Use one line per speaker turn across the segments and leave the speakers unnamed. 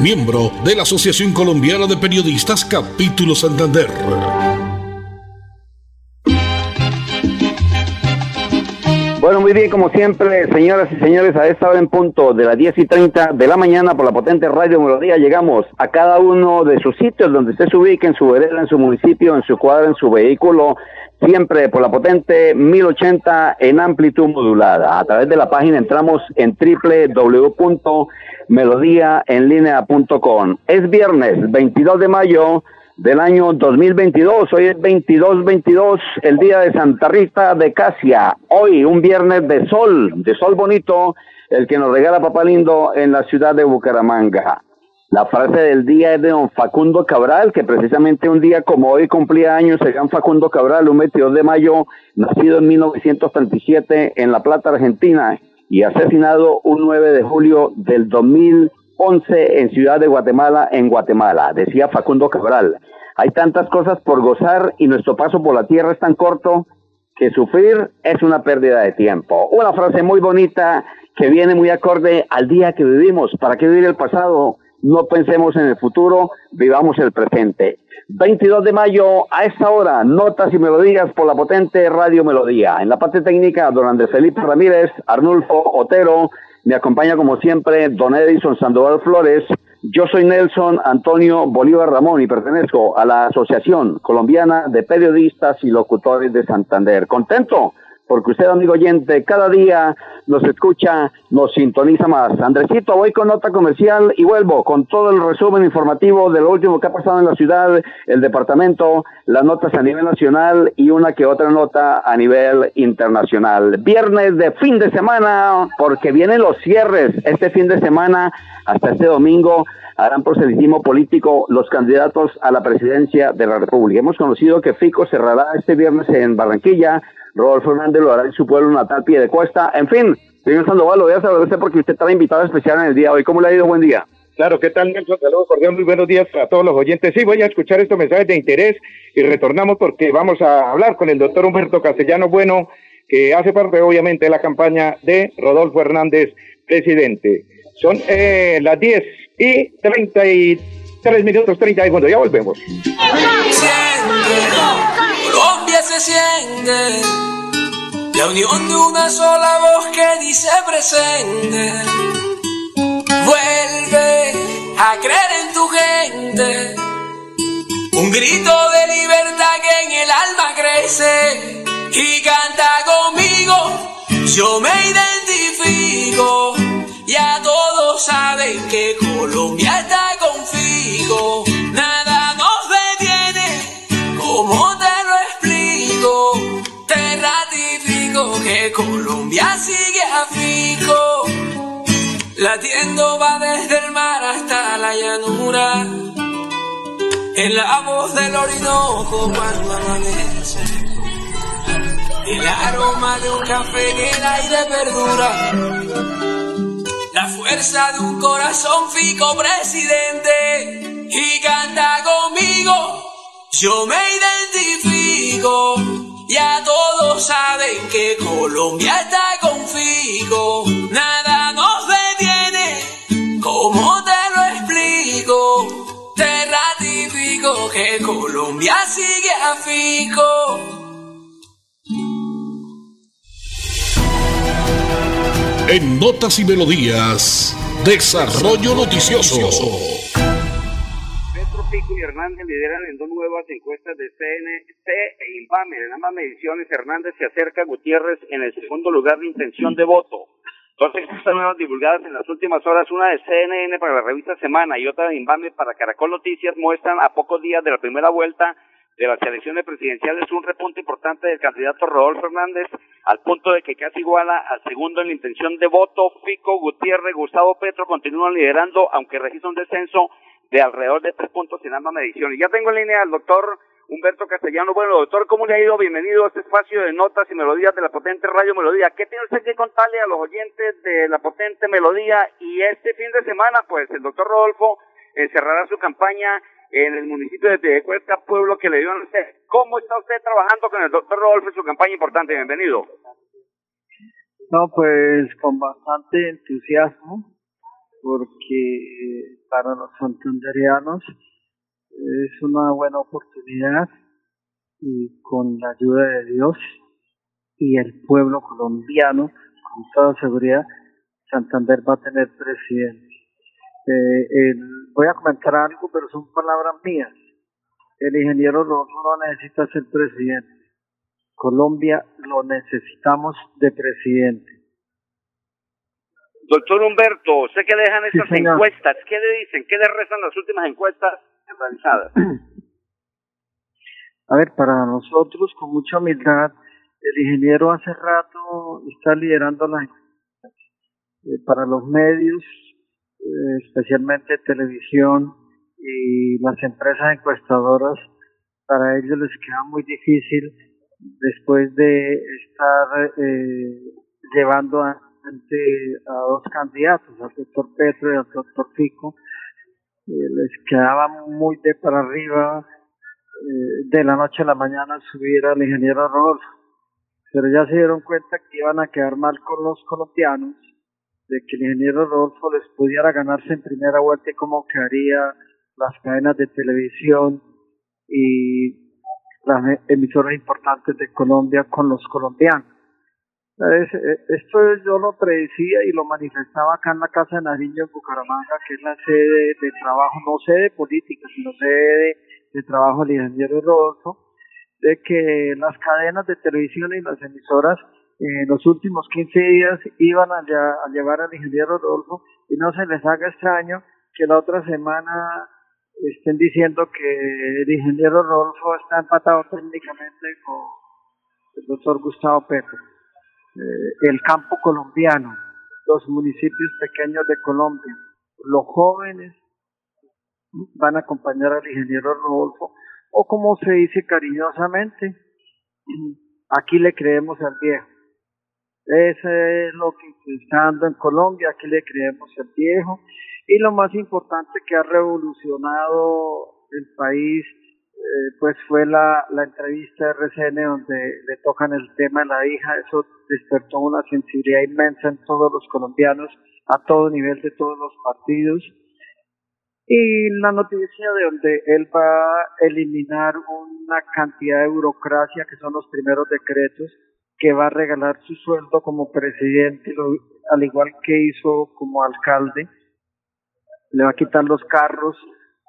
miembro de la Asociación Colombiana de Periodistas Capítulo Santander.
Bueno, muy bien, como siempre, señoras y señores, a esta hora en punto de las 10 y 30 de la mañana por la potente Radio Melodía llegamos a cada uno de sus sitios donde usted se ubique, en su vereda, en su municipio, en su cuadra, en su vehículo, siempre por la potente 1080 en amplitud modulada. A través de la página entramos en www.melodiaenlinea.com. Es viernes 22 de mayo del año 2022. Hoy es 22-22, el día de Santa Rita de Casia. Hoy, un viernes de sol, de sol bonito, el que nos regala Papá Lindo en la ciudad de Bucaramanga. La frase del día es de don Facundo Cabral, que precisamente un día como hoy cumplía años el gran Facundo Cabral, un 22 de mayo, nacido en 1937 en La Plata, Argentina, y asesinado un 9 de julio del 2000 11 en Ciudad de Guatemala, en Guatemala, decía Facundo Cabral. Hay tantas cosas por gozar y nuestro paso por la tierra es tan corto que sufrir es una pérdida de tiempo. Una frase muy bonita que viene muy acorde al día que vivimos. ¿Para qué vivir el pasado? No pensemos en el futuro, vivamos el presente. 22 de mayo, a esta hora, notas y melodías por la potente Radio Melodía. En la parte técnica, don Andrés Felipe Ramírez, Arnulfo Otero, me acompaña como siempre don Edison Sandoval Flores. Yo soy Nelson Antonio Bolívar Ramón y pertenezco a la Asociación Colombiana de Periodistas y Locutores de Santander. Contento porque usted, amigo oyente, cada día nos escucha, nos sintoniza más. Andresito, voy con nota comercial y vuelvo con todo el resumen informativo de lo último que ha pasado en la ciudad, el departamento, las notas a nivel nacional y una que otra nota a nivel internacional. Viernes de fin de semana, porque vienen los cierres este fin de semana hasta este domingo harán proselitismo político los candidatos a la presidencia de la República. Hemos conocido que Fico cerrará este viernes en Barranquilla, Rodolfo Hernández lo hará en su pueblo natal, pie de cuesta. En fin, señor Sandoval, lo voy a agradecer porque usted estaba invitado especial en el día de hoy. ¿Cómo le ha ido? Buen día.
Claro, ¿qué tal, Nelson? Saludos cordiales, muy buenos días a todos los oyentes. Sí, voy a escuchar estos mensajes de interés y retornamos porque vamos a hablar con el doctor Humberto Castellano Bueno, que hace parte, obviamente, de la campaña de Rodolfo Hernández, presidente. Son eh, las 10 y 33 minutos, 30 segundos. Ya volvemos.
Colombia se siente la unión de una sola voz que dice presente. Vuelve a creer en tu gente. Un grito de libertad que en el alma crece y canta conmigo. Yo me identifico. Ya todos saben que Colombia está configo. Que Colombia sigue a fico. Latiendo va desde el mar hasta la llanura. En la voz del Orinoco cuando amanece. El aroma de un café en el aire perdura la fuerza de un corazón fico presidente y canta conmigo. Yo me identifico, ya todos saben que Colombia está configo. Nada nos detiene, como te lo explico. Te ratifico que Colombia sigue a fico.
En Notas y Melodías, Desarrollo Noticioso.
Pico y Hernández lideran en dos nuevas encuestas de CNC e INVAME. En ambas mediciones, Hernández se acerca a Gutiérrez en el segundo lugar de intención de voto. Dos encuestas nuevas divulgadas en las últimas horas, una de CNN para la revista Semana y otra de INVAME para Caracol Noticias, muestran a pocos días de la primera vuelta de las elecciones presidenciales un repunte importante del candidato Rodolfo Hernández, al punto de que casi iguala al segundo en la intención de voto. Fico, Gutiérrez, Gustavo Petro continúan liderando, aunque registra un descenso de alrededor de tres puntos en ambas mediciones. Ya tengo en línea al doctor Humberto Castellano. Bueno, doctor, ¿cómo le ha ido? Bienvenido a este espacio de notas y melodías de la potente Radio Melodía. ¿Qué tiene usted que contarle a los oyentes de la potente melodía? Y este fin de semana, pues, el doctor Rodolfo cerrará su campaña en el municipio de Tedecuesta, pueblo que le dio a usted. ¿Cómo está usted trabajando con el doctor Rodolfo en su campaña importante? Bienvenido.
No, pues con bastante entusiasmo, porque para los santanderianos es una buena oportunidad y con la ayuda de Dios y el pueblo colombiano, con toda seguridad, Santander va a tener presidente. Eh, voy a comentar algo, pero son palabras mías. El ingeniero no necesita ser presidente. Colombia lo necesitamos de presidente.
Doctor Humberto, sé que dejan estas encuestas. ¿Qué le dicen? ¿Qué le rezan las últimas encuestas realizadas?
A ver, para nosotros, con mucha humildad, el ingeniero hace rato está liderando la eh, para los medios, eh, especialmente televisión y las empresas encuestadoras, para ellos les queda muy difícil después de estar eh, llevando ante a dos candidatos, al doctor Petro y al doctor Fico, eh, les quedaba muy de para arriba de la noche a la mañana subir al ingeniero Rodolfo, pero ya se dieron cuenta que iban a quedar mal con los colombianos de que el ingeniero Rodolfo les pudiera ganarse en primera vuelta y cómo quedaría las cadenas de televisión y las emisoras importantes de Colombia con los colombianos. Eh, esto yo lo predecía y lo manifestaba acá en la Casa de Nariño en Bucaramanga, que es la sede de trabajo, no sede política, sino sede de trabajo del ingeniero Rodolfo, de que las cadenas de televisión y las emisoras en los últimos 15 días iban a, llevar al ingeniero Rodolfo y no se les haga extraño que la otra semana estén diciendo que el ingeniero Rodolfo está empatado técnicamente con el doctor Gustavo Petro. Eh, el campo colombiano, los municipios pequeños de Colombia, los jóvenes van a acompañar al ingeniero Rodolfo o como se dice cariñosamente, aquí le creemos al viejo. Eso es lo que está dando en Colombia, aquí le creemos el viejo. Y lo más importante que ha revolucionado el país, eh, pues fue la, la entrevista de RCN donde le tocan el tema de la hija. Eso despertó una sensibilidad inmensa en todos los colombianos, a todo nivel de todos los partidos. Y la noticia de donde él va a eliminar una cantidad de burocracia, que son los primeros decretos, que va a regalar su sueldo como presidente, al igual que hizo como alcalde. Le va a quitar los carros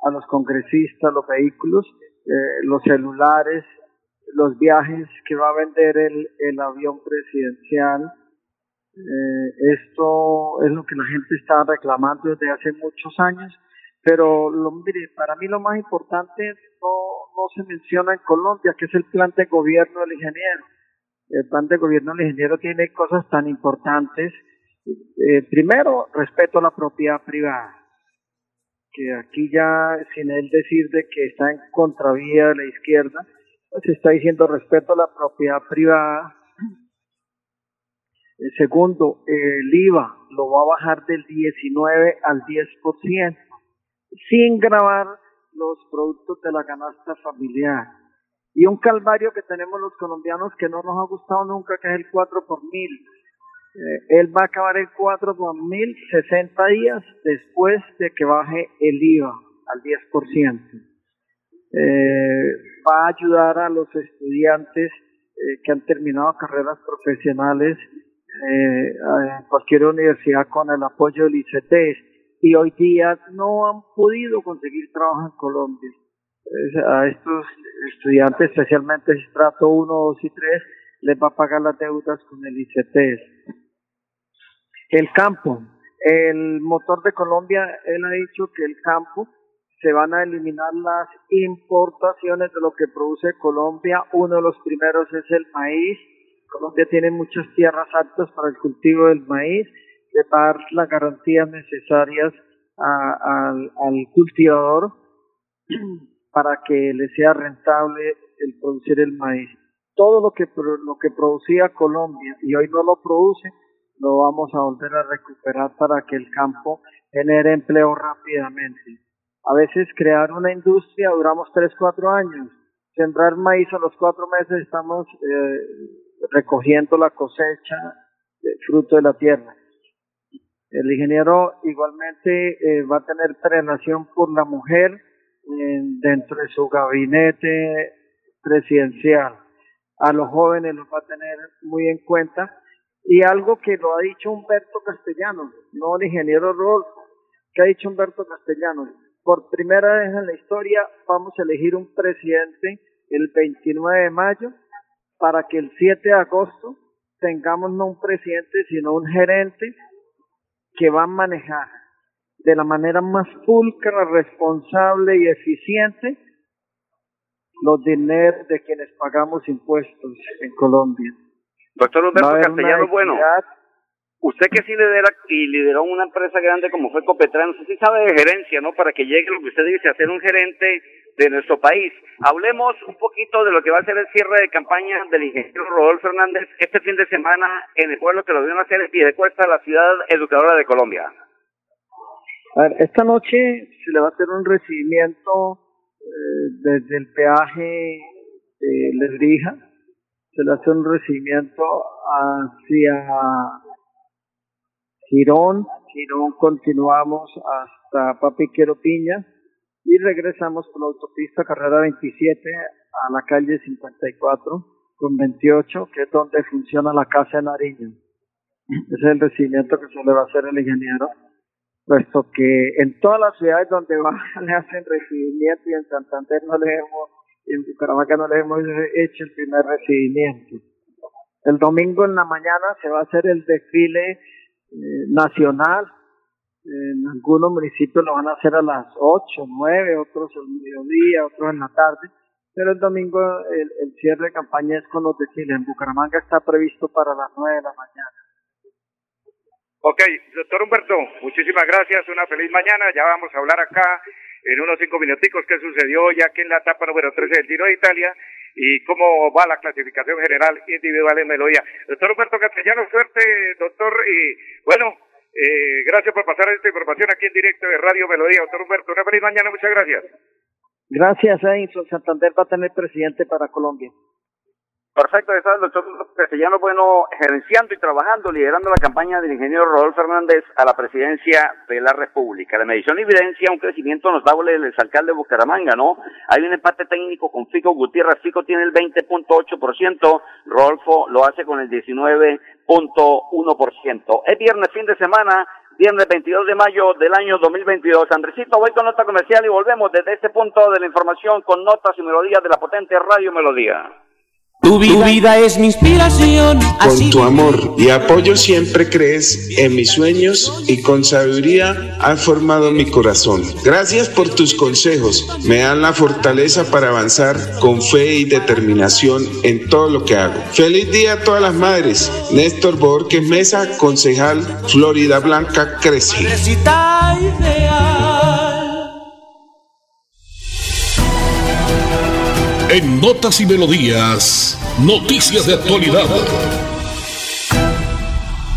a los congresistas, los vehículos, eh, los celulares, los viajes que va a vender el, el avión presidencial. Eh, esto es lo que la gente está reclamando desde hace muchos años, pero lo, mire, para mí lo más importante no, no se menciona en Colombia, que es el plan de gobierno del ingeniero el plan de gobierno del ingeniero tiene cosas tan importantes. Eh, primero, respeto a la propiedad privada, que aquí ya, sin él decir de que está en contravía de la izquierda, pues está diciendo respeto a la propiedad privada. El segundo, el IVA lo va a bajar del 19 al 10%, sin grabar los productos de la canasta familiar y un calvario que tenemos los colombianos que no nos ha gustado nunca, que es el 4 por mil. Eh, él va a acabar el 4 por mil 60 días después de que baje el IVA al 10%. Eh, va a ayudar a los estudiantes eh, que han terminado carreras profesionales eh, en cualquier universidad con el apoyo del ICT y hoy día no han podido conseguir trabajo en Colombia a estos estudiantes, especialmente estrato 1, 2 y 3, les va a pagar las deudas con el ICT. El campo, el motor de Colombia, él ha dicho que el campo se van a eliminar las importaciones de lo que produce Colombia. Uno de los primeros es el maíz. Colombia tiene muchas tierras aptas para el cultivo del maíz, de dar las garantías necesarias al cultivador para que le sea rentable el producir el maíz. Todo lo que, lo que producía Colombia y hoy no lo produce, lo vamos a volver a recuperar para que el campo genere empleo rápidamente. A veces crear una industria duramos 3, 4 años. Sembrar maíz a los 4 meses estamos eh, recogiendo la cosecha de fruto de la tierra. El ingeniero igualmente eh, va a tener prelación por la mujer dentro de su gabinete presidencial. A los jóvenes los va a tener muy en cuenta. Y algo que lo ha dicho Humberto Castellanos, no el ingeniero Rodolfo, que ha dicho Humberto Castellanos, por primera vez en la historia vamos a elegir un presidente el 29 de mayo para que el 7 de agosto tengamos no un presidente, sino un gerente que va a manejar de la manera más pulcra, responsable y eficiente los dineros de quienes pagamos impuestos en Colombia.
Doctor Humberto Castellano, bueno, usted que sí lidera y lideró una empresa grande como fue Copetrán, usted sí sabe de gerencia, ¿no? Para que llegue lo que usted dice, a ser un gerente de nuestro país. Hablemos un poquito de lo que va a ser el cierre de campaña del ingeniero Rodolfo Fernández este fin de semana en el pueblo que lo vieron hacer en Piedecuesta, la ciudad educadora de Colombia.
A ver, esta noche se le va a hacer un recibimiento eh, desde el peaje de Lebrija, se le hace un recibimiento hacia Girón, Girón continuamos hasta Papiquero Piña y regresamos por la autopista Carrera 27 a la calle 54 con 28, que es donde funciona la Casa de Nariño. Ese es el recibimiento que se le va a hacer el ingeniero, puesto que en todas las ciudades donde va le hacen recibimiento y en Santander no le hemos, en Bucaramanga no le hemos hecho el primer recibimiento. El domingo en la mañana se va a hacer el desfile eh, nacional. En algunos municipios lo van a hacer a las 8, 9, otros al mediodía, otros en la tarde. Pero el domingo el, el cierre de campaña es con los desfiles. En Bucaramanga está previsto para las 9 de la mañana.
Ok, doctor Humberto, muchísimas gracias, una feliz mañana. Ya vamos a hablar acá en unos cinco minuticos qué sucedió ya que en la etapa número 13 del Tiro de Italia y cómo va la clasificación general individual en Melodía. Doctor Humberto Castellano, suerte, doctor, y bueno, eh, gracias por pasar esta información aquí en directo de Radio Melodía. Doctor Humberto, una feliz mañana, muchas gracias.
Gracias, Edison. Santander va a tener presidente para Colombia.
Perfecto, está el doctor Castellano Bueno gerenciando y trabajando, liderando la campaña del ingeniero Rodolfo Fernández a la presidencia de la República. La medición evidencia un crecimiento notable del exalcalde de Bucaramanga, ¿no? Hay un empate técnico con Fico Gutiérrez. Fico tiene el 20.8%, Rodolfo lo hace con el 19.1%. Es viernes, fin de semana, viernes 22 de mayo del año 2022. Andresito, voy con nota comercial y volvemos desde este punto de la información con notas y melodías de la potente Radio Melodía.
Tu vida, es mi inspiración.
Con tu amor y apoyo siempre crees en mis sueños y con sabiduría has formado mi corazón. Gracias por tus consejos. Me dan la fortaleza para avanzar con fe y determinación en todo lo que hago. Feliz día a todas las madres. Néstor Borges Mesa, concejal Florida Blanca Crece.
En Notas y Melodías, noticias de actualidad.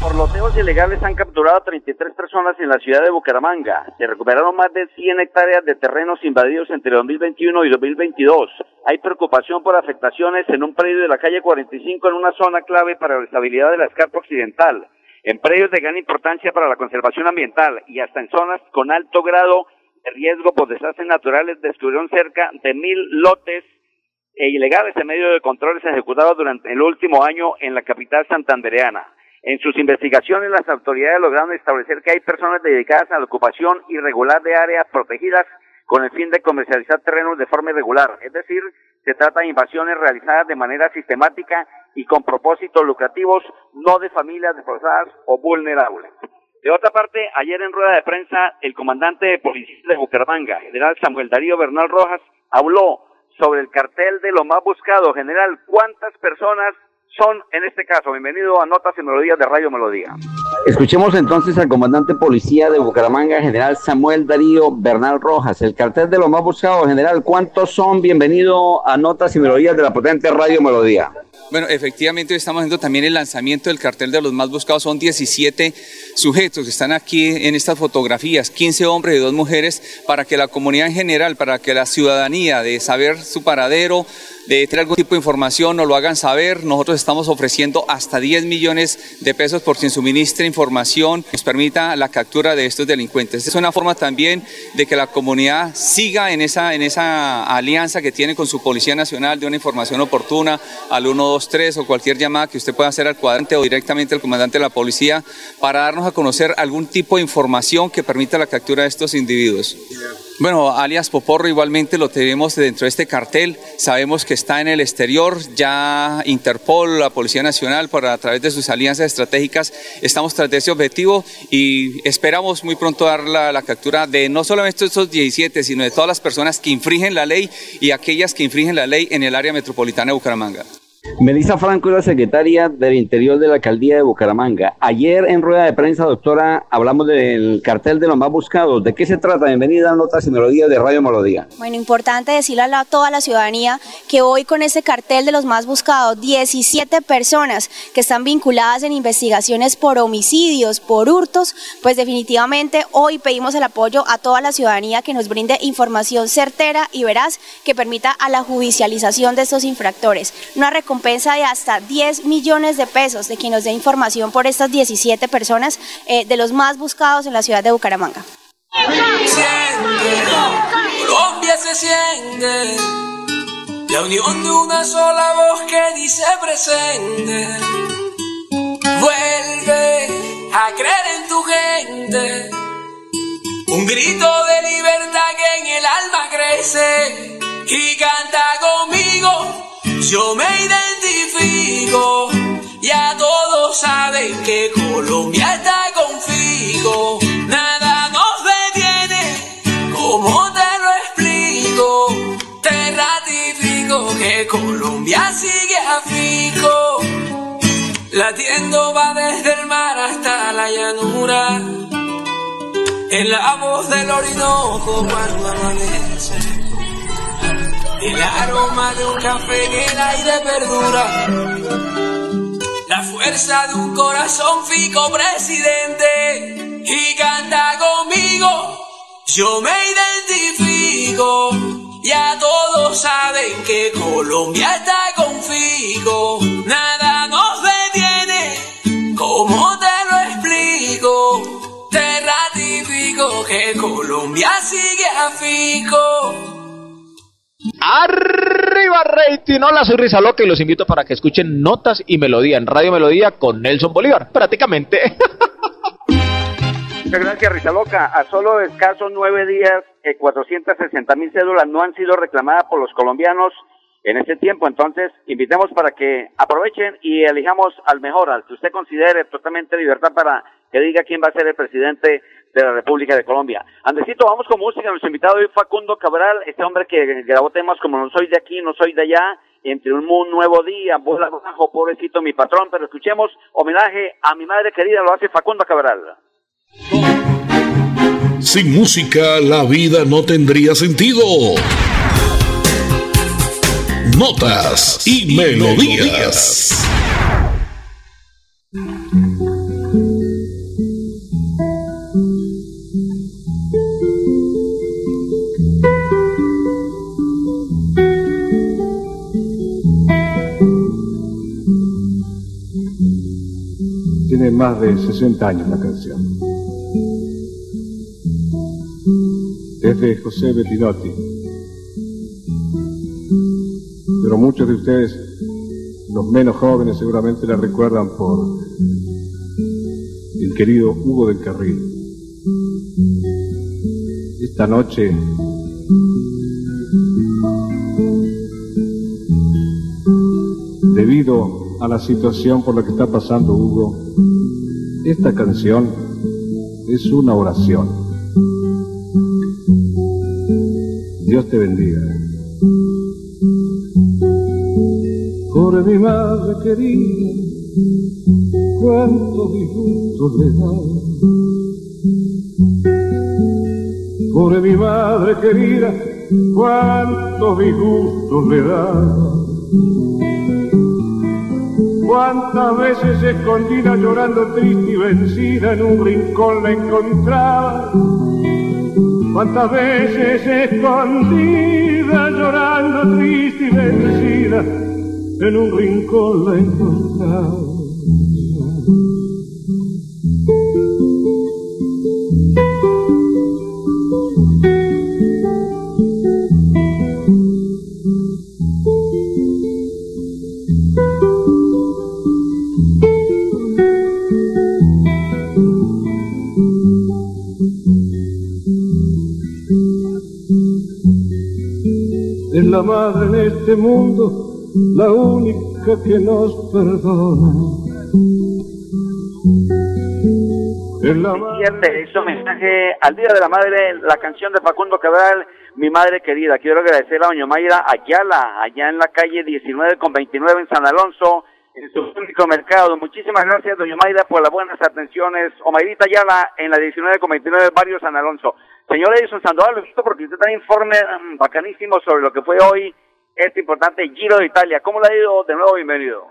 Por loteos ilegales han capturado a 33 personas en la ciudad de Bucaramanga. Se recuperaron más de 100 hectáreas de terrenos invadidos entre 2021 y 2022. Hay preocupación por afectaciones en un predio de la calle 45 en una zona clave para la estabilidad de la escarpa occidental. En predios de gran importancia para la conservación ambiental y hasta en zonas con alto grado de riesgo por desastres naturales descubrieron cerca de mil lotes e ilegales en medio de controles ejecutados durante el último año en la capital santandereana. En sus investigaciones, las autoridades lograron establecer que hay personas dedicadas a la ocupación irregular de áreas protegidas con el fin de comercializar terrenos de forma irregular. Es decir, se trata de invasiones realizadas de manera sistemática y con propósitos lucrativos, no de familias desplazadas o vulnerables. De otra parte, ayer en rueda de prensa, el comandante de policía de Bucaramanga, general Samuel Darío Bernal Rojas, habló sobre el cartel de lo más buscado. General, ¿cuántas personas son en este caso? Bienvenido a Notas y Melodías de Radio Melodía.
Escuchemos entonces al comandante policía de Bucaramanga, general Samuel Darío Bernal Rojas. El cartel de lo más buscado, general, ¿cuántos son? Bienvenido a Notas y Melodías de la potente Radio Melodía.
Bueno, efectivamente hoy estamos haciendo también el lanzamiento del cartel de los más buscados. Son 17 sujetos que están aquí en estas fotografías, 15 hombres y dos mujeres, para que la comunidad en general, para que la ciudadanía de saber su paradero, de tener algún tipo de información, nos lo hagan saber. Nosotros estamos ofreciendo hasta 10 millones de pesos por quien suministre información, nos permita la captura de estos delincuentes. Es una forma también de que la comunidad siga en esa, en esa alianza que tiene con su Policía Nacional de una información oportuna al 123 o cualquier llamada que usted pueda hacer al cuadrante o directamente al comandante de la policía para darnos a conocer algún tipo de información que permita la captura de estos individuos. Bueno, alias Poporro igualmente lo tenemos dentro de este cartel. Sabemos que está en el exterior. Ya Interpol, la Policía Nacional, por a través de sus alianzas estratégicas, estamos tras de ese objetivo y esperamos muy pronto dar la, la captura de no solamente estos 17, sino de todas las personas que infringen la ley y aquellas que infringen la ley en el área metropolitana de Bucaramanga.
Melissa Franco es la secretaria del Interior de la Alcaldía de Bucaramanga. Ayer en rueda de prensa, doctora, hablamos del cartel de los más buscados. ¿De qué se trata? Bienvenida a Notas y Melodías de Radio Melodía.
Bueno, importante decirle a toda la ciudadanía que hoy con este cartel de los más buscados, 17 personas que están vinculadas en investigaciones por homicidios, por hurtos, pues definitivamente hoy pedimos el apoyo a toda la ciudadanía que nos brinde información certera y veraz que permita a la judicialización de estos infractores. Recompensa de hasta 10 millones de pesos de quien nos dé información por estas 17 personas eh, de los más buscados en la ciudad de Bucaramanga.
Colombia se siente la unión de una sola voz que dice presente. Vuelve a creer en tu gente. Un grito de libertad que en el alma crece y canta conmigo. Yo me identifico. Ya todos saben que Colombia está configo. Nada nos detiene. ¿Cómo te lo explico? Te ratifico que Colombia sigue a fico. Latiendo va desde el mar hasta la llanura. En la voz del Orinoco cuando amanece. El aroma de un café en el aire perdura. La fuerza de un corazón fico presidente. Y canta conmigo. Yo me identifico. Ya todos saben que Colombia está configo. Nada nos detiene. ¿Cómo te lo explico? Te ratifico que Colombia sigue a fico.
Arriba rating, hola soy Risa Loca y los invito para que escuchen Notas y Melodía en Radio Melodía con Nelson Bolívar, prácticamente.
Muchas gracias, Rizaloca. A solo escasos nueve días, eh, 460 mil cédulas no han sido reclamadas por los colombianos en este tiempo. Entonces, invitemos para que aprovechen y elijamos al mejor, al que usted considere totalmente libertad para que diga quién va a ser el presidente de la República de Colombia. Andresito, vamos con música. Nuestro invitado hoy Facundo Cabral, este hombre que grabó temas como No soy de aquí, no soy de allá, entre un, nuevo día, bola bajo, pobrecito mi patrón. Pero escuchemos homenaje a mi madre querida, lo hace Facundo Cabral.
Sin música la vida no tendría sentido. Notas y melodías.
De 60 años la canción. Es de José Bettinotti. Pero muchos de ustedes, los menos jóvenes, seguramente la recuerdan por el querido Hugo del Carril. Esta noche debido a la situación por la que está pasando Hugo, esta canción es una oración. Dios te bendiga. Por mi madre querida, cuánto disgusto le da. Por mi madre querida, cuánto disgusto le da. Cuántas veces escondida llorando triste y vencida en un rincón la encontraba. Cuántas veces escondida llorando triste y vencida en un rincón la encontraba. La madre en este mundo, la única que nos perdona. Es la
hizo mensaje al Día de la Madre, la canción de Facundo Cabral, Mi Madre Querida. Quiero agradecer a doña Mayra Ayala, allá en la calle 19 con 29 en San Alonso, en su único mercado. Muchísimas gracias, doña Mayra, por las buenas atenciones. O Mayrita Ayala, en la 19 con 29, barrio San Alonso. Señor Edison Sandoval, lo porque usted un informe mm, bacanísimo sobre lo que fue hoy este importante Giro de Italia. ¿Cómo le ha ido? De nuevo, bienvenido.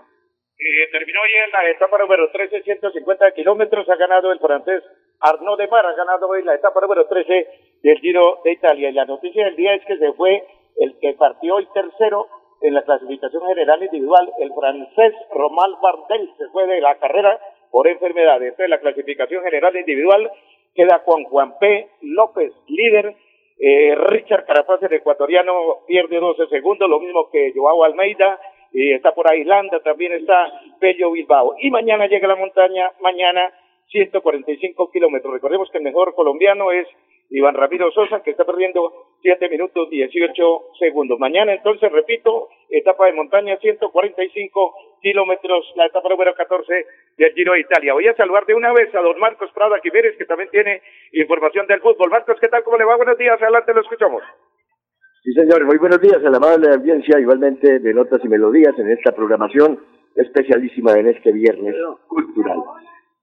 Eh, terminó hoy en la etapa número 13, 150 kilómetros. Ha ganado el francés Arnaud de Mar, ha ganado hoy la etapa número 13 del Giro de Italia. Y la noticia del día es que se fue el que partió hoy tercero en la clasificación general individual, el francés Romal Bardet, se fue de la carrera por enfermedad. Esta es la clasificación general individual. Queda Juan Juan P. López, líder. Eh, Richard Carapaz, el ecuatoriano, pierde 12 segundos, lo mismo que Joao Almeida. Y está por ahí Irlanda, también está Pello Bilbao. Y mañana llega la montaña, mañana 145 kilómetros. Recordemos que el mejor colombiano es Iván Ramiro Sosa, que está perdiendo 7 minutos 18 segundos. Mañana, entonces, repito, etapa de montaña, 145 kilómetros, la etapa número 14 del Giro de Italia. Voy a saludar de una vez a don Marcos Prada Quimeres, que también tiene información del fútbol. Marcos, ¿qué tal? ¿Cómo le va? Buenos días, adelante, lo escuchamos.
Sí, señor, muy buenos días a la amable audiencia, igualmente de Notas y Melodías en esta programación especialísima en este viernes cultural.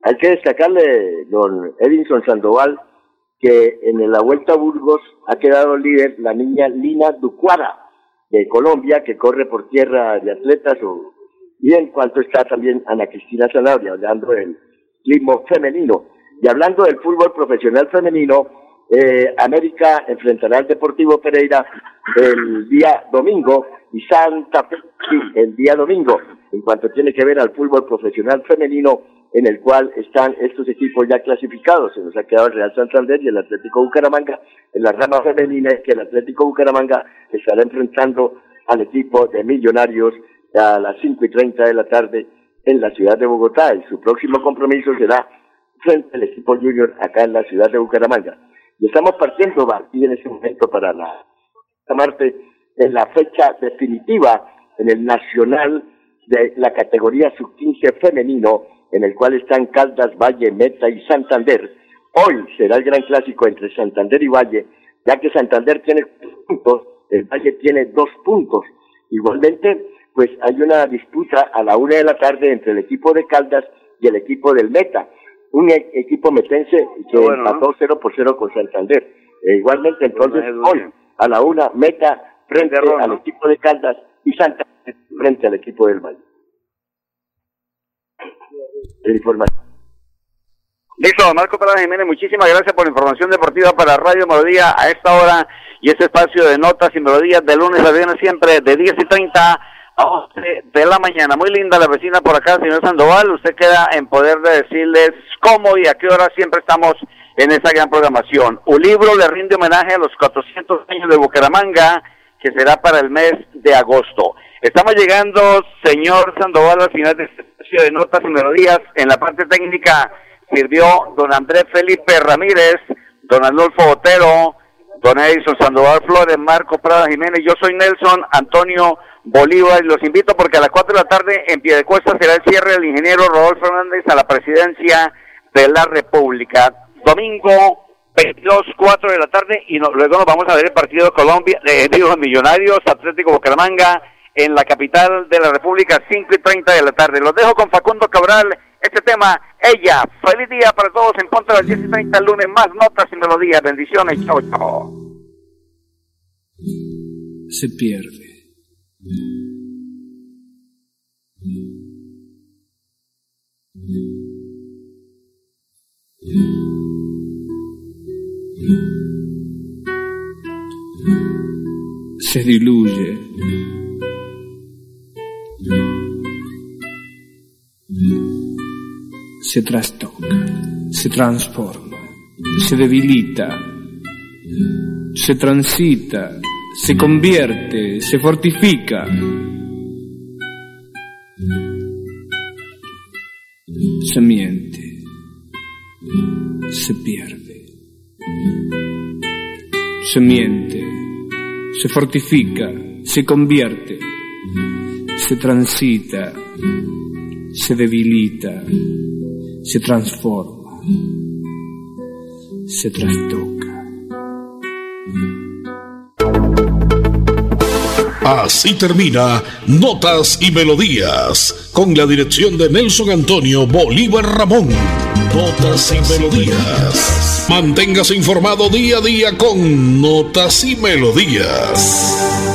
Hay que destacarle, don Edinson Sandoval, que en la Vuelta a Burgos ha quedado líder la niña Lina Ducuara de Colombia, que corre por tierra de atletas, o, y en cuanto está también Ana Cristina Zanabria, hablando del clima femenino. Y hablando del fútbol profesional femenino, eh, América enfrentará al Deportivo Pereira el día domingo y Santa Fe el día domingo. En cuanto tiene que ver al fútbol profesional femenino, en el cual están estos equipos ya clasificados. Se nos ha quedado el Real Santander y el Atlético Bucaramanga. En la rama femenina es que el Atlético Bucaramanga estará enfrentando al equipo de Millonarios a las 5 y 30 de la tarde en la ciudad de Bogotá. Y su próximo compromiso será frente al equipo Junior acá en la ciudad de Bucaramanga. Y estamos partiendo, aquí en este momento para la Marte en la fecha definitiva en el Nacional de la categoría sub-15 femenino en el cual están Caldas, Valle, Meta y Santander. Hoy será el gran clásico entre Santander y Valle, ya que Santander tiene puntos, el Valle tiene dos puntos. Igualmente, pues hay una disputa a la una de la tarde entre el equipo de Caldas y el equipo del Meta, un e- equipo metense que
bueno,
empató 0 por 0 con Santander. E igualmente, entonces, hoy a la una, Meta frente al
¿no?
equipo de Caldas y Santander frente al equipo del Valle. La información.
Listo, Marco Prada Jiménez, muchísimas gracias por la información deportiva para Radio Melodía a esta hora y este espacio de notas y melodías de lunes a viernes siempre de 10 y 30 a 11 de la mañana. Muy linda la vecina por acá, señor Sandoval. Usted queda en poder de decirles cómo y a qué hora siempre estamos en esta gran programación. Un libro le rinde homenaje a los 400 años de Bucaramanga, que será para el mes de agosto. Estamos llegando, señor Sandoval, al final de este espacio de notas y melodías. En la parte técnica sirvió don Andrés Felipe Ramírez, don Adolfo Botero, don Edison Sandoval Flores, Marco Prada Jiménez. Yo soy Nelson Antonio Bolívar y los invito porque a las 4 de la tarde en Piedecuesta será el cierre del ingeniero Rodolfo Fernández a la presidencia de la República. domingo 22, 4 de la tarde y luego nos vamos a ver el partido de Colombia, de, los Millonarios, Atlético Bucaramanga en la capital de la República, 5 y 30 de la tarde. Los dejo con Facundo Cabral, este tema, ella. Feliz día para todos en contra de las 10 y 30 el lunes, más notas y melodías. Bendiciones, chao, chao.
Se pierde. Se diluye. Se trastoca, se transforma, se debilita, se transita, se convierte, se fortifica. Se miente, se pierde, se miente, se fortifica, se convierte, se transita, se debilita, se transforma, se trastoca.
Así termina Notas y Melodías, con la dirección de Nelson Antonio Bolívar Ramón. Notas y Melodías. Manténgase informado día a día con Notas y Melodías.